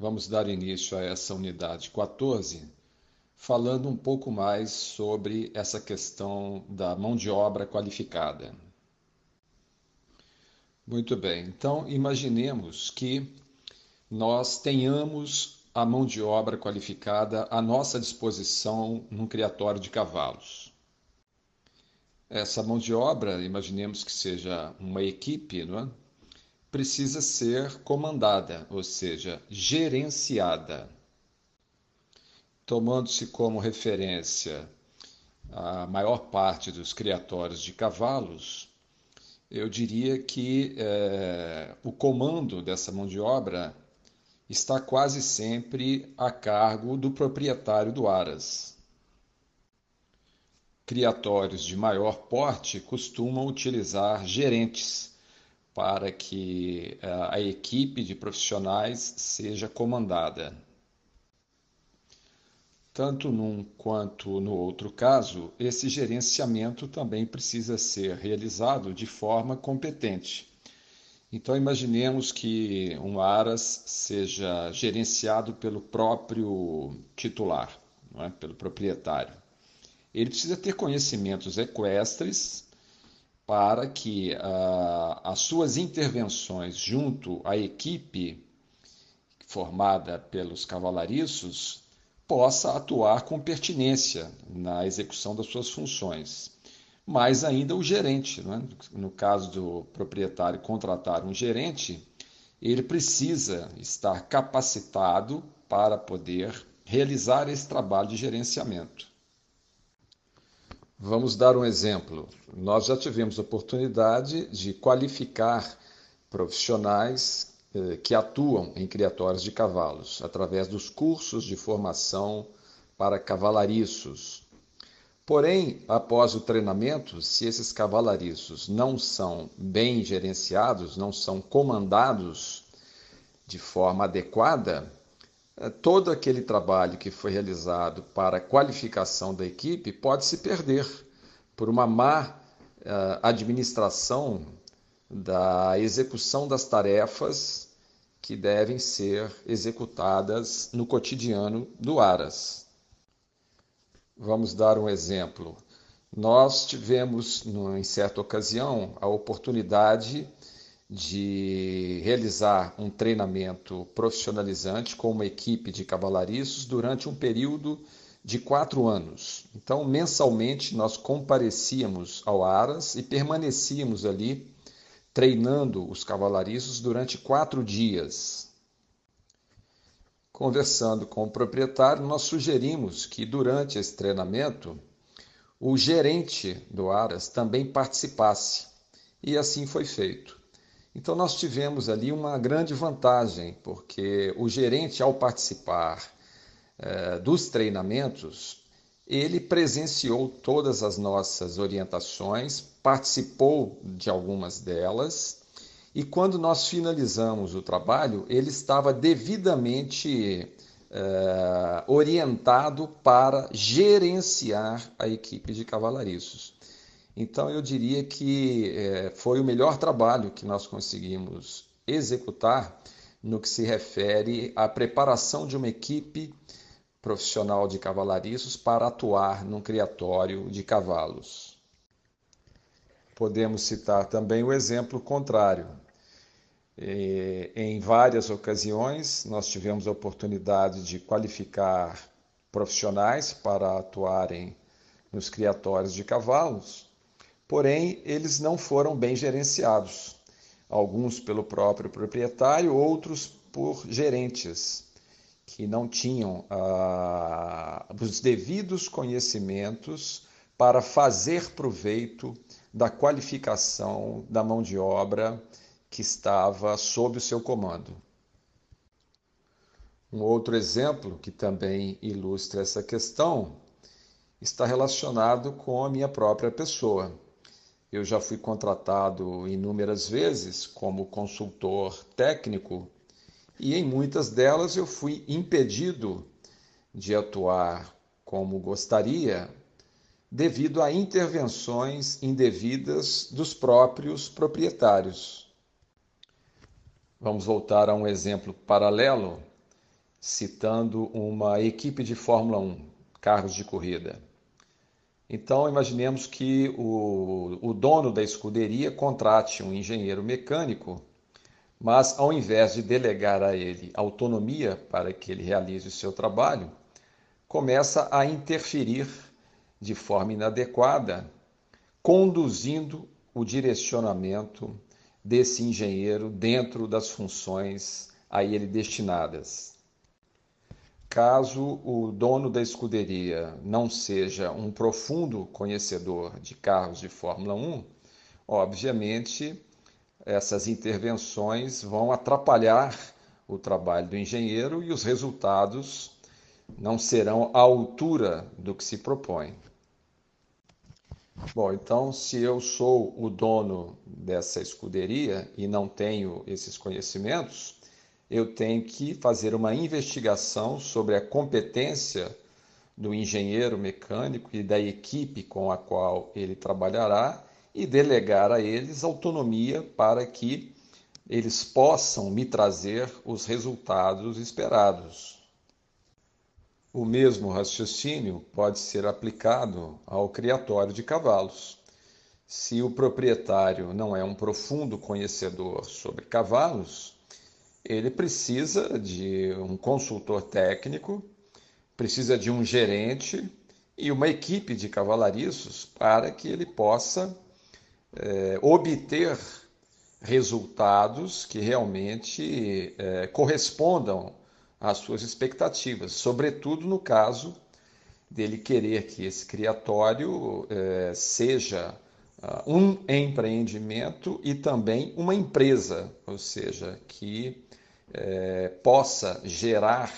Vamos dar início a essa unidade 14, falando um pouco mais sobre essa questão da mão de obra qualificada. Muito bem, então imaginemos que nós tenhamos a mão de obra qualificada à nossa disposição num criatório de cavalos. Essa mão de obra, imaginemos que seja uma equipe, não é? Precisa ser comandada, ou seja, gerenciada. Tomando-se como referência a maior parte dos criatórios de cavalos, eu diria que é, o comando dessa mão de obra está quase sempre a cargo do proprietário do Aras. Criatórios de maior porte costumam utilizar gerentes para que eh, a equipe de profissionais seja comandada. Tanto num quanto no outro caso, esse gerenciamento também precisa ser realizado de forma competente. Então, imaginemos que um ARAS seja gerenciado pelo próprio titular, é? pelo proprietário. Ele precisa ter conhecimentos equestres para que uh, as suas intervenções junto à equipe formada pelos cavalariços possa atuar com pertinência na execução das suas funções. Mais ainda o gerente, é? no caso do proprietário contratar um gerente, ele precisa estar capacitado para poder realizar esse trabalho de gerenciamento. Vamos dar um exemplo. Nós já tivemos oportunidade de qualificar profissionais eh, que atuam em criatórios de cavalos, através dos cursos de formação para cavalariços. Porém, após o treinamento, se esses cavalariços não são bem gerenciados, não são comandados de forma adequada, todo aquele trabalho que foi realizado para a qualificação da equipe pode se perder por uma má é, administração da execução das tarefas que devem ser executadas no cotidiano do Aras. Vamos dar um exemplo. Nós tivemos, em certa ocasião, a oportunidade de realizar um treinamento profissionalizante com uma equipe de cavalariços durante um período de quatro anos. Então, mensalmente, nós comparecíamos ao Aras e permanecíamos ali treinando os cavalariços durante quatro dias. Conversando com o proprietário, nós sugerimos que durante esse treinamento o gerente do Aras também participasse, e assim foi feito. Então, nós tivemos ali uma grande vantagem, porque o gerente, ao participar eh, dos treinamentos, ele presenciou todas as nossas orientações, participou de algumas delas, e quando nós finalizamos o trabalho, ele estava devidamente eh, orientado para gerenciar a equipe de cavalariços. Então, eu diria que é, foi o melhor trabalho que nós conseguimos executar no que se refere à preparação de uma equipe profissional de cavalariços para atuar num criatório de cavalos. Podemos citar também o exemplo contrário. Em várias ocasiões, nós tivemos a oportunidade de qualificar profissionais para atuarem nos criatórios de cavalos porém eles não foram bem gerenciados, alguns pelo próprio proprietário, outros por gerentes que não tinham ah, os devidos conhecimentos para fazer proveito da qualificação da mão de obra que estava sob o seu comando. Um outro exemplo que também ilustra essa questão está relacionado com a minha própria pessoa. Eu já fui contratado inúmeras vezes como consultor técnico e em muitas delas eu fui impedido de atuar como gostaria devido a intervenções indevidas dos próprios proprietários. Vamos voltar a um exemplo paralelo. citando uma equipe de Fórmula 1, carros de corrida. Então, imaginemos que o, o dono da escuderia contrate um engenheiro mecânico, mas ao invés de delegar a ele autonomia para que ele realize o seu trabalho, começa a interferir de forma inadequada, conduzindo o direcionamento desse engenheiro dentro das funções a ele destinadas. Caso o dono da escuderia não seja um profundo conhecedor de carros de Fórmula 1, obviamente essas intervenções vão atrapalhar o trabalho do engenheiro e os resultados não serão à altura do que se propõe. Bom, então, se eu sou o dono dessa escuderia e não tenho esses conhecimentos, eu tenho que fazer uma investigação sobre a competência do engenheiro mecânico e da equipe com a qual ele trabalhará e delegar a eles autonomia para que eles possam me trazer os resultados esperados. O mesmo raciocínio pode ser aplicado ao criatório de cavalos. Se o proprietário não é um profundo conhecedor sobre cavalos, ele precisa de um consultor técnico, precisa de um gerente e uma equipe de cavalariços para que ele possa é, obter resultados que realmente é, correspondam às suas expectativas, sobretudo no caso dele querer que esse criatório é, seja um empreendimento e também uma empresa, ou seja, que é, possa gerar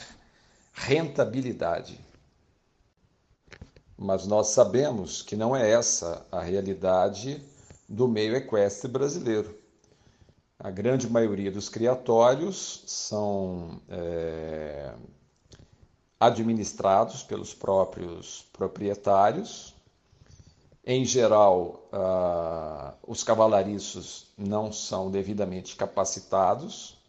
rentabilidade. Mas nós sabemos que não é essa a realidade do meio equestre brasileiro. A grande maioria dos criatórios são é, administrados pelos próprios proprietários. Em geral, ah, os cavalariços não são devidamente capacitados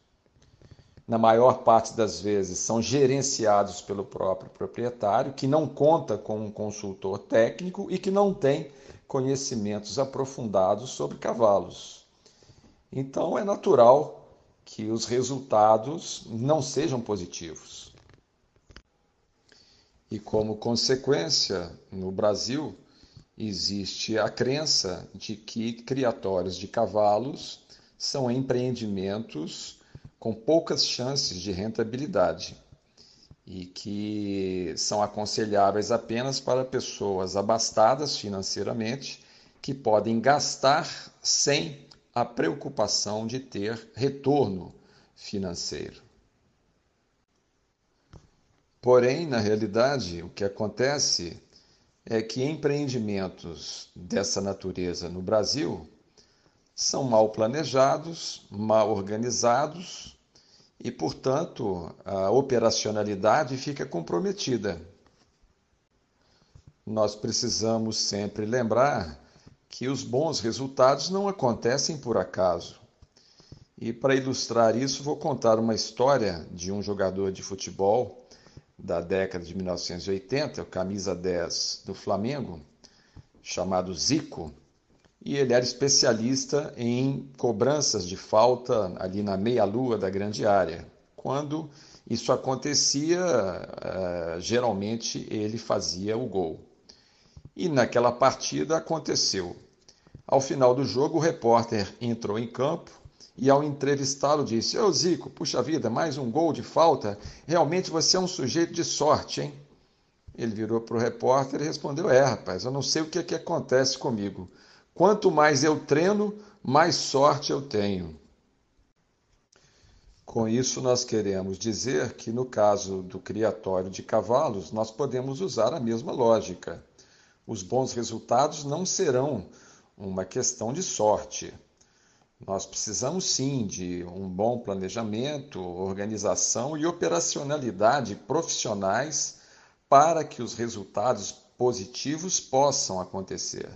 na maior parte das vezes, são gerenciados pelo próprio proprietário, que não conta com um consultor técnico e que não tem conhecimentos aprofundados sobre cavalos. Então, é natural que os resultados não sejam positivos. E como consequência, no Brasil, existe a crença de que criatórios de cavalos são empreendimentos com poucas chances de rentabilidade e que são aconselháveis apenas para pessoas abastadas financeiramente que podem gastar sem a preocupação de ter retorno financeiro. Porém, na realidade, o que acontece é que empreendimentos dessa natureza no Brasil são mal planejados, mal organizados e, portanto, a operacionalidade fica comprometida. Nós precisamos sempre lembrar que os bons resultados não acontecem por acaso. E para ilustrar isso, vou contar uma história de um jogador de futebol da década de 1980, o camisa 10 do Flamengo, chamado Zico e ele era especialista em cobranças de falta ali na meia-lua da grande área. Quando isso acontecia, uh, geralmente ele fazia o gol. E naquela partida aconteceu. Ao final do jogo, o repórter entrou em campo e, ao entrevistá-lo, disse: Ô Zico, puxa vida, mais um gol de falta? Realmente você é um sujeito de sorte, hein? Ele virou para o repórter e respondeu: É, rapaz, eu não sei o que, é que acontece comigo. Quanto mais eu treino, mais sorte eu tenho. Com isso, nós queremos dizer que, no caso do criatório de cavalos, nós podemos usar a mesma lógica. Os bons resultados não serão uma questão de sorte. Nós precisamos sim de um bom planejamento, organização e operacionalidade profissionais para que os resultados positivos possam acontecer.